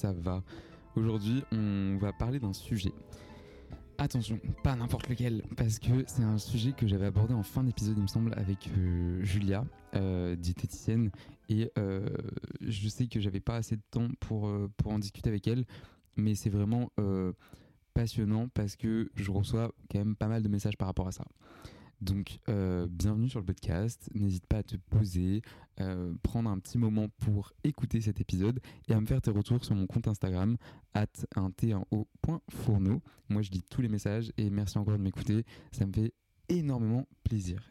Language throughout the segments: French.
Ça va. Aujourd'hui, on va parler d'un sujet. Attention, pas n'importe lequel, parce que c'est un sujet que j'avais abordé en fin d'épisode, il me semble, avec euh, Julia, euh, diététicienne, et euh, je sais que j'avais pas assez de temps pour, euh, pour en discuter avec elle, mais c'est vraiment passionnant parce que je reçois quand même pas mal de messages par rapport à ça. Donc, euh, bienvenue sur le podcast. N'hésite pas à te poser, euh, prendre un petit moment pour écouter cet épisode et à me faire tes retours sur mon compte Instagram, at 1t1o.fourneau. Moi, je lis tous les messages et merci encore de m'écouter. Ça me fait énormément plaisir.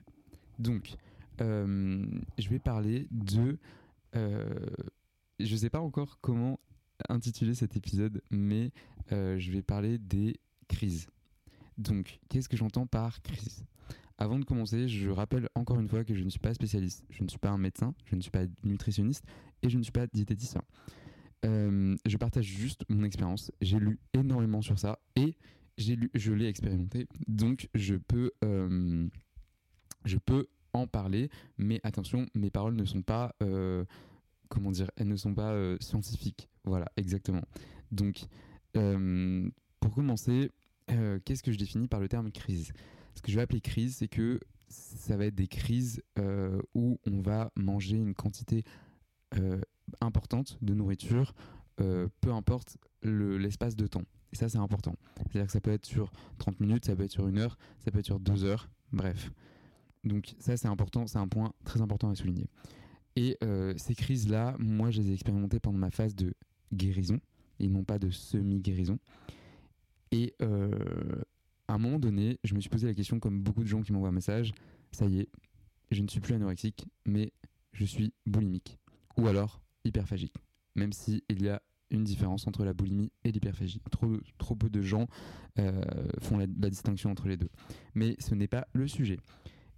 Donc, euh, je vais parler de. je sais pas encore comment intituler cet épisode, mais je vais parler des crises. Donc, qu'est-ce que j'entends par crise? Avant de commencer, je rappelle encore une fois que je ne suis pas spécialiste, je ne suis pas un médecin, je ne suis pas nutritionniste et je ne suis pas diététicien. Euh, je partage juste mon expérience. J'ai lu énormément sur ça et j'ai lu, je l'ai expérimenté, donc je peux, euh, je peux en parler. Mais attention, mes paroles ne sont pas, euh, comment dire, elles ne sont pas scientifiques. Voilà, exactement. Donc, pour commencer, qu'est-ce que je définis par le terme crise? Ce que je vais appeler crise, c'est que ça va être des crises euh, où on va manger une quantité euh, importante de nourriture, euh, peu importe le- l'espace de temps. Et ça, c'est important. C'est-à-dire que ça peut être sur 30 minutes, ça peut être sur une heure, ça peut être sur deux heures, bref. Donc ça, c'est important, c'est un point très important à souligner. Et ces crises-là, moi, je les ai expérimentées pendant ma phase de guérison, et non pas de semi-guérison. Et à un moment donné, je me suis posé la question, comme beaucoup de gens qui m'envoient un message, ça y est, je ne suis plus anorexique, mais je suis boulimique. Ou alors hyperphagique. Même s'il y a une différence entre la boulimie et l'hyperphagie. Trop, trop peu de gens euh, font la, la distinction entre les deux. Mais ce n'est pas le sujet.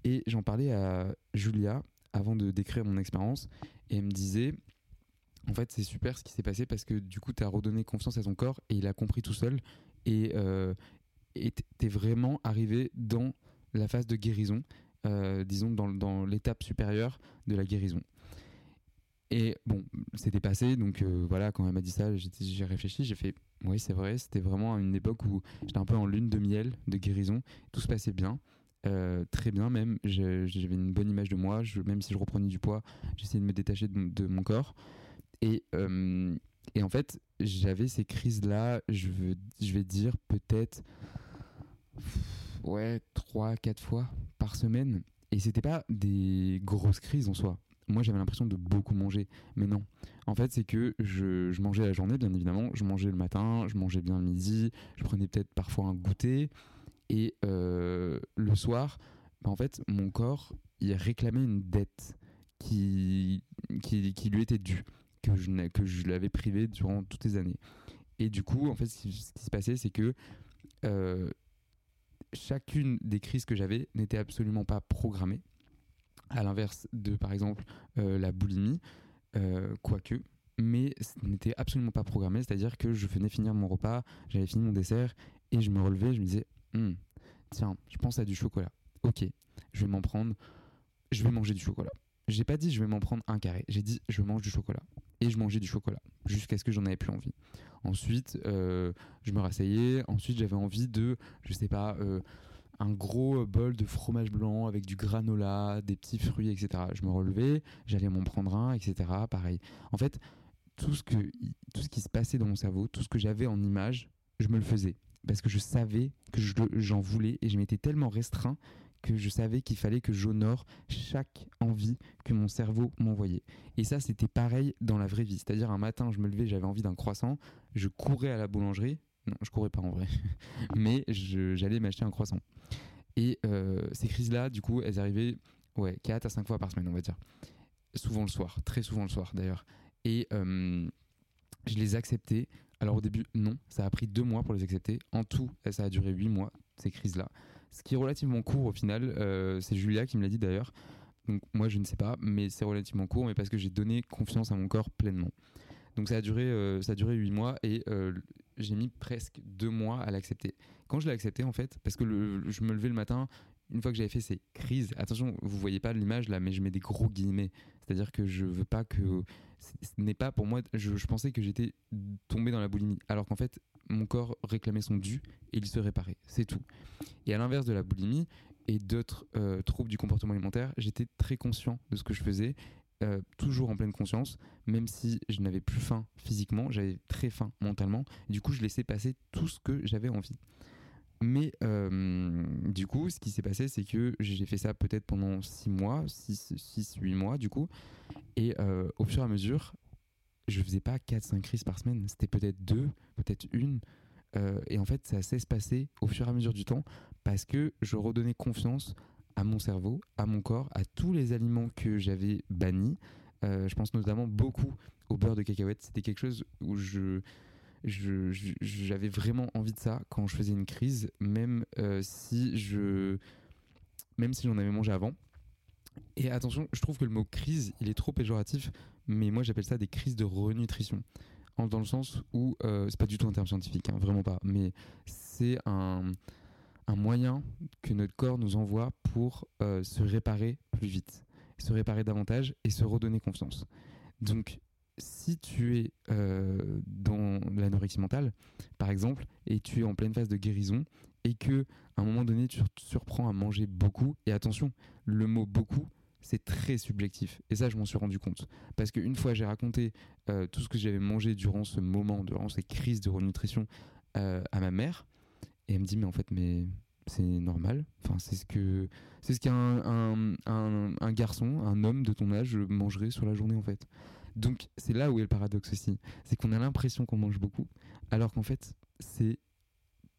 Et j'en parlais à Julia avant de décrire mon expérience, et elle me disait, en fait c'est super ce qui s'est passé parce que du coup tu as redonné confiance à ton corps et il a compris tout seul, et euh, et t'es vraiment arrivé dans la phase de guérison, euh, disons dans, dans l'étape supérieure de la guérison. Et bon, c'était passé, donc euh, voilà, quand elle m'a dit ça, j'ai réfléchi, j'ai fait, oui c'est vrai, c'était vraiment une époque où j'étais un peu en lune de miel, de guérison, tout se passait bien, euh, très bien même, j'avais une bonne image de moi, même si je reprenais du poids, j'essayais de me détacher de, mon- corps. Et, et en fait, j'avais ces crises-là, je, je vais dire peut-être ouais, 3 4 fois par semaine et c'était pas des grosses crises en soi. Moi, j'avais l'impression de beaucoup manger, mais non. En fait, c'est que je, mangeais la journée, bien évidemment. Je mangeais le matin, je mangeais bien le midi, je prenais peut-être parfois un goûter. Et euh, le soir, bah, en fait, mon corps, il réclamait une dette qui, qui, qui lui était due, que je, que je l'avais privé durant toutes les années. Et du coup, en fait, ce qui, se passait, c'est que euh, chacune des crises que j'avais n'était absolument pas programmée. À l'inverse de, par exemple, euh, la boulimie, euh, quoique, mais ce n'était absolument pas programmé, c'est-à-dire que je venais finir mon repas, j'avais fini mon dessert, et je me relevais, je me disais, hmm, tiens, je pense à du chocolat. Ok, je vais m'en prendre, je vais manger du chocolat. J'ai pas dit je vais m'en prendre un carré, j'ai dit je mange du chocolat. Et je mangeais du chocolat, jusqu'à ce que j'en avais plus envie. Ensuite, euh, je me rasseyais, ensuite j'avais envie de, je sais pas, euh, un gros bol de fromage blanc avec du granola, des petits fruits, etc. Je me relevais, j'allais m'en prendre un, etc. Pareil. En fait, tout ce, que, tout ce qui se passait dans mon cerveau, tout ce que j'avais en image, je me le faisais. Parce que je savais que j'en voulais et je m'étais tellement restreint que je savais qu'il fallait que j'honore chaque envie que mon cerveau m'envoyait. Et ça, c'était pareil dans la vraie vie. C'est-à-dire, un matin, je me levais, j'avais envie d'un croissant, je courais à la boulangerie. Non, je courais pas en vrai, mais j'allais m'acheter un croissant. Et euh, ces crises-là, du coup, elles arrivaient ouais, 4 à 5 fois par semaine, on va dire. Souvent le soir, très souvent le soir d'ailleurs. Et euh, je les acceptais. Alors au début, non, ça a pris deux mois pour les accepter. En tout, ça a duré 8 mois, ces crises-là. Ce qui est relativement court au final, euh, c'est Julia qui me l'a dit d'ailleurs. Donc moi je ne sais pas, mais c'est relativement court, mais parce que j'ai donné confiance à mon corps pleinement. Donc ça a duré, euh, ça a duré 8 mois et euh, j'ai mis presque 2 mois à l'accepter. Quand je l'ai accepté en fait, parce que je me levais le matin, une fois que j'avais fait ces crises, attention, vous voyez pas l'image là, mais je mets des gros guillemets. C'est-à-dire que je veux pas que. Ce n'est pas pour moi. Je pensais que j'étais tombé dans la boulimie. Alors qu'en fait, mon corps réclamait son dû et il se réparait. C'est tout. Et à l'inverse de la boulimie et d'autres euh, troubles du comportement alimentaire, j'étais très conscient de ce que je faisais, euh, toujours en pleine conscience, même si je n'avais plus faim physiquement, j'avais très faim mentalement. du coup, je laissais passer tout ce que j'avais envie. Mais euh, du coup, ce qui s'est passé, c'est que j'ai fait ça peut-être pendant 6 mois, 6-8 mois du coup. Et au fur et à mesure, je faisais pas 4-5 crises par semaine, c'était peut-être deux, peut-être une. Euh, et en fait, ça passer au fur et à mesure du temps parce que je redonnais confiance à mon cerveau, à mon corps, à tous les aliments que j'avais bannis. Euh, je pense notamment beaucoup au beurre de cacahuète. C'était quelque chose où je j'avais vraiment envie de ça quand je faisais une crise, même euh, si je même si j'en avais mangé avant. Et attention, je trouve que le mot crise, il est trop péjoratif mais moi j'appelle ça des crises de renutrition. Dans le sens où, euh, c'est pas du tout un terme scientifique, hein, vraiment pas, mais c'est un, un, moyen que notre corps nous envoie pour euh, se réparer plus vite, se réparer davantage et se redonner confiance. Donc, si tu es euh, dans l'anorexie mentale, par exemple, et tu es en pleine phase de guérison, et que à un moment donné tu te surprends à manger beaucoup, et attention, le mot beaucoup, c'est très subjectif. Et ça, je m'en suis rendu compte. Parce qu'une fois, j'ai raconté euh, tout ce que j'avais mangé durant ce moment, durant ces crises de renutrition euh, à ma mère. Et elle me dit, mais en fait, mais c'est normal. Enfin, c'est ce que c'est ce qu'un un, garçon, un homme de ton âge mangerait sur la journée, en fait. Donc, c'est là où est le paradoxe aussi. C'est qu'on a l'impression qu'on mange beaucoup, alors qu'en fait, c'est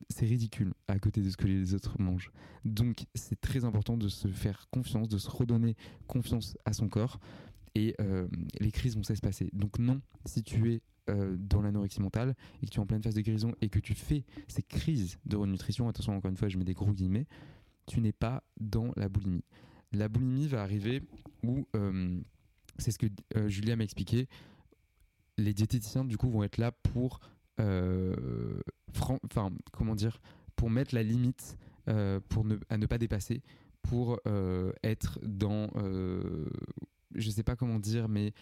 c'est ridicule à côté de ce que les autres mangent. Donc c'est très important de se faire confiance, de se redonner confiance à son corps et euh, les crises vont cesser passer. Donc non, si tu es euh, dans l'anorexie mentale et que tu es en pleine phase de guérison et que tu fais ces crises de renutrition, attention encore une fois je mets des gros guillemets, tu n'es pas dans la boulimie. La boulimie va arriver où, euh, c'est ce que Julia m'a expliqué, les diététiciens du coup vont être là pour enfin, comment dire, pour mettre la limite euh, pour ne, à ne pas dépasser, pour euh, être dans, je sais pas comment dire, mais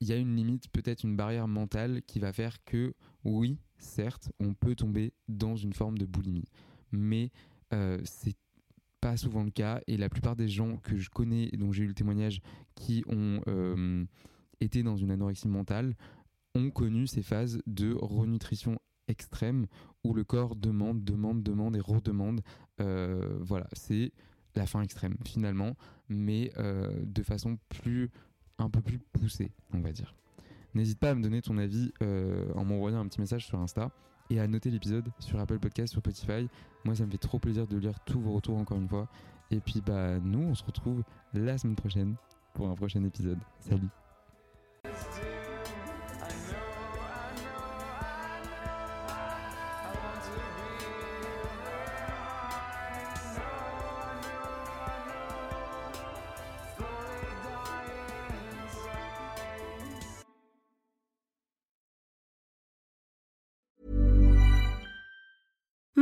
il y a une limite, peut-être une barrière mentale qui va faire que, oui, certes, on peut tomber dans une forme de boulimie, mais c'est pas souvent le cas et la plupart des gens que je connais et dont j'ai eu le témoignage qui ont été dans une anorexie mentale ont connu ces phases de renutrition extrême où le corps demande, demande, demande et redemande. Euh, voilà, c'est la fin extrême finalement, mais euh, de façon plus, un peu plus poussée, on va dire. N'hésite pas à me donner ton avis euh, en m'envoyant un petit message sur Insta et à noter l'épisode sur Apple Podcast, sur Spotify. Moi, ça me fait trop plaisir de lire tous vos retours encore une fois. Et puis bah nous on se retrouve la semaine prochaine pour un prochain épisode. Salut